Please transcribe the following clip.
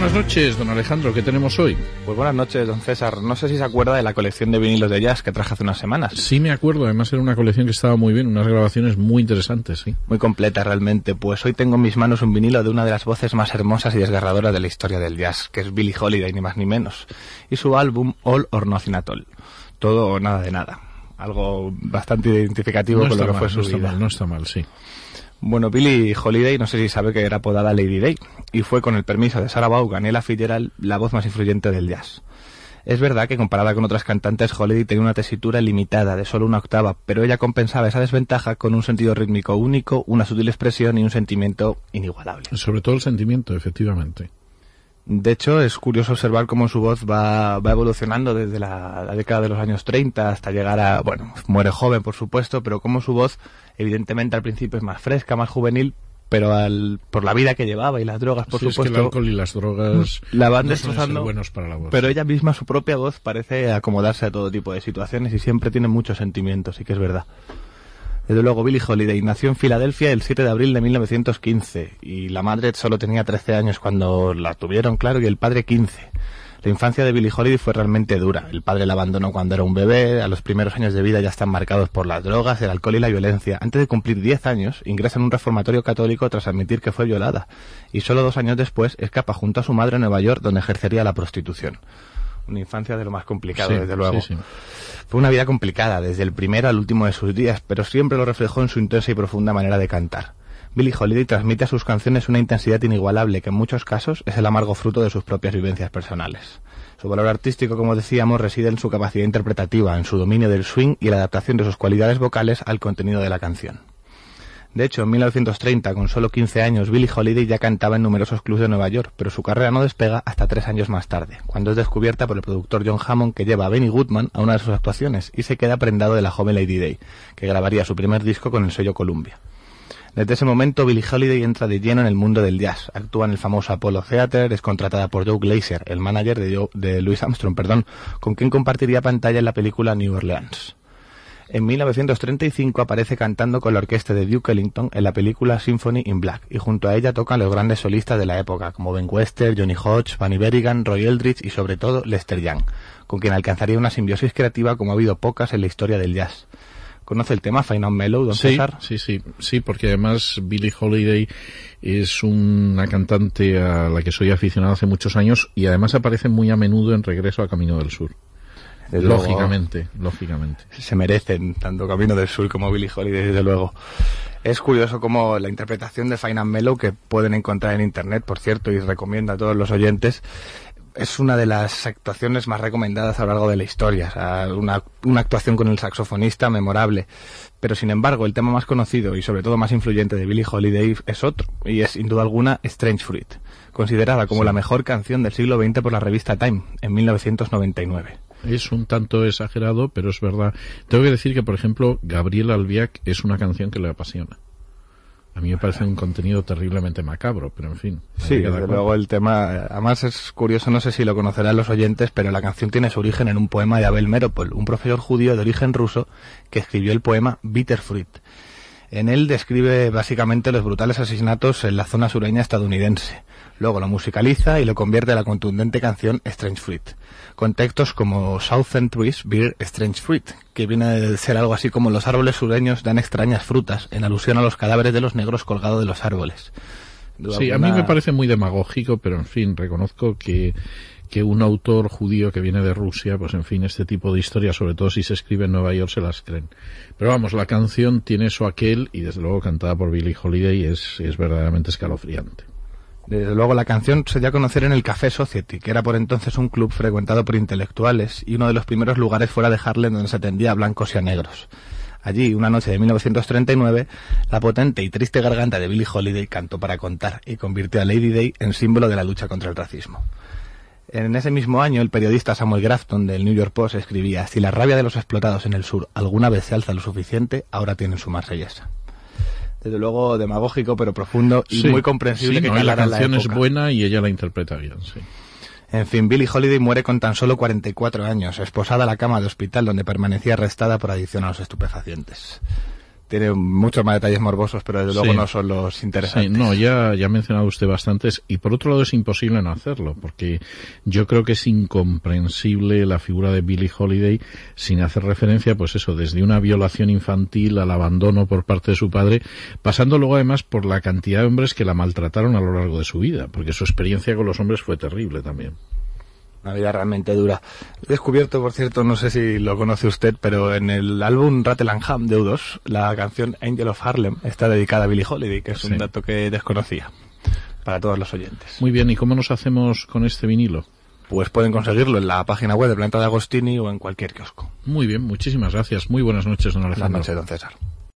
buenas noches, don Alejandro. ¿Qué tenemos hoy? Pues buenas noches, don César. No sé si se acuerda de la colección de vinilos de jazz que traje hace unas semanas. Sí, me acuerdo. Además era una colección que estaba muy bien, unas grabaciones muy interesantes, sí. Muy completa realmente. Pues hoy tengo en mis manos un vinilo de una de las voces más hermosas y desgarradoras de la historia del jazz, que es Billie Holiday, ni más ni menos. Y su álbum All or Nothing at All. Todo o nada de nada. Algo bastante identificativo No con lo está que mal, fue no su está vida. mal, no está mal, sí. Bueno, Billie Holiday, no sé si sabe que era apodada Lady Day, y fue con el permiso de Sarah Vaughan y Ella Fitzgerald la voz más influyente del jazz. Es verdad que comparada con otras cantantes, Holiday tenía una tesitura limitada de solo una octava, pero ella compensaba esa desventaja con un sentido rítmico único, una sutil expresión y un sentimiento inigualable. Sobre todo el sentimiento, efectivamente. De hecho, es curioso observar cómo su voz va, va evolucionando desde la, la década de los años 30 hasta llegar a, bueno, muere joven por supuesto, pero cómo su voz evidentemente al principio es más fresca, más juvenil, pero al, por la vida que llevaba y las drogas, por Sí, es que supuesto, el alcohol y las drogas la van no destrozando. buenos para la voz. pero ella misma, su propia voz, parece acomodarse a todo tipo de situaciones y siempre tiene muchos sentimientos, y que es verdad. Desde luego, Billie Holiday nació en Filadelfia el 7 de abril de 1915 y la madre solo tenía 13 años cuando la tuvieron, claro, y el padre 15. La infancia de Billie Holiday fue realmente dura. El padre la abandonó cuando era un bebé, a los primeros años de vida ya están marcados por las drogas, el alcohol y la violencia. Antes de cumplir 10 años, ingresa en un reformatorio católico tras admitir que fue violada. Y solo dos años después escapa junto a su madre a Nueva York, donde ejercería la prostitución. Una infancia de lo más complicado, Sí, desde luego. sí, sí. Fue una vida complicada, desde el primero al último de sus días, pero siempre lo reflejó en su intensa y profunda manera de cantar. Billie Holiday transmite a sus canciones una intensidad inigualable que en muchos casos es el amargo fruto de sus propias vivencias personales. Su valor artístico, como decíamos, reside en su capacidad interpretativa, en su dominio del swing y la adaptación de sus cualidades vocales al contenido de la canción. De hecho, en 1930, con solo 15 años, Billie Holiday ya cantaba en numerosos clubs de Nueva York, pero su carrera no despega hasta tres años más tarde, cuando es descubierta por el productor John Hammond que lleva a Benny Goodman a una de sus actuaciones y se queda prendado de la joven Lady Day, que grabaría su primer disco con el sello Columbia. Desde ese momento, Billie Holiday entra de lleno en el mundo del jazz. Actúa en el famoso Apollo Theater, es contratada por Joe Glazer, el manager de, de Louis Armstrong, perdón, con quien compartiría pantalla en la película New Orleans. En 1935 aparece cantando con la orquesta de Duke Ellington en la película Symphony in Black y junto a ella tocan los grandes solistas de la época como Ben Webster, Johnny Hodge, Bunny Berrigan, Roy Eldridge y sobre todo Lester Young, con quien alcanzaría una simbiosis creativa como ha habido pocas en la historia del jazz. ¿Conoce el tema Fine and Mellow, don Sí, César? sí, sí, sí, porque además Billie Holiday es una cantante a la que soy aficionado hace muchos años y además aparece muy a menudo en Regreso a Camino del Sur. Desde luego, lógicamente, lógicamente. se merecen tanto Camino del Sur como Billie Holiday, desde luego. Es curioso como la interpretación de Fine and Mellow, que pueden encontrar en internet, por cierto, y recomiendo a todos los oyentes, es una de las actuaciones más recomendadas a lo largo de la historia. O sea, una, una actuación con el saxofonista memorable. Pero sin embargo, el tema más conocido y sobre todo más influyente de Billie Holiday es otro, y es sin duda alguna Strange Fruit, considerada como la mejor canción del siglo XX por la revista Time en 1999. Es un tanto exagerado, pero es verdad. Tengo que decir que, por ejemplo, Gabriel Albiac es una canción que le apasiona. A mí me parece un contenido terriblemente macabro, pero en fin. Sí, desde luego el tema, además es curioso, no sé si lo conocerán los oyentes, pero la canción tiene su origen en un poema de Abel Meropol, un profesor judío de origen ruso que escribió el poema Bitterfruit. En él describe básicamente los brutales asesinatos en la zona sureña estadounidense. Luego lo musicaliza y lo convierte en la contundente canción Strange Fruit, con textos como Southern Trees Bear Strange Fruit, que viene de ser algo así como los árboles sureños dan extrañas frutas, en alusión a los cadáveres de los negros colgados de los árboles. Duda Sí, a mí me parece muy demagógico, pero en fin, reconozco que, que un autor judío que viene de Rusia, pues en fin, este tipo de historias, sobre todo si se escribe en Nueva York, se las creen. Pero vamos, la canción tiene eso aquel y desde luego cantada por Billie Holiday es, es verdaderamente escalofriante. Desde luego la canción se dio a conocer en el Café Society, que era por entonces un club frecuentado por intelectuales y uno de los primeros lugares fuera de Harlem donde se atendía a blancos y a negros. Allí, una noche de 1939, la potente y triste garganta de Billie Holiday cantó para contar y convirtió a Lady Day en símbolo de la lucha contra el racismo. En ese mismo año, el periodista Samuel Grafton del New York Post escribía, si la rabia de los explotados en el sur alguna vez se alza lo suficiente, ahora tienen su marsellesa. Desde luego demagógico, pero profundo y Sí, muy comprensible sí, que no, la canción es época. buena y ella la interpreta bien, sí. En fin, Billie Holiday muere con tan solo 44 años, esposada a la cama de hospital donde permanecía arrestada por adicción a los estupefacientes. Tiene muchos más detalles morbosos, pero desde luego no son los interesantes. Sí, no, ya, ya ha mencionado usted bastantes, y por otro lado es imposible no hacerlo, porque yo creo que es incomprensible la figura de Billie Holiday sin hacer referencia, pues eso, desde una violación infantil al abandono por parte de su padre, pasando luego además por la cantidad de hombres que la maltrataron a lo largo de su vida, porque su experiencia con los hombres fue terrible también. Una vida realmente dura. He descubierto, por cierto, no sé si lo conoce usted, pero en el álbum Ham de U2, la canción Angel of Harlem está dedicada a Billie Holiday, que es un dato que desconocía para todos los oyentes. Muy bien, ¿y cómo nos hacemos con este vinilo? Pues pueden conseguirlo en la página web de Planeta de Agostini o en cualquier kiosco. Muy bien, muchísimas gracias. Muy buenas noches, don Alejandro. Buenas noches, don César.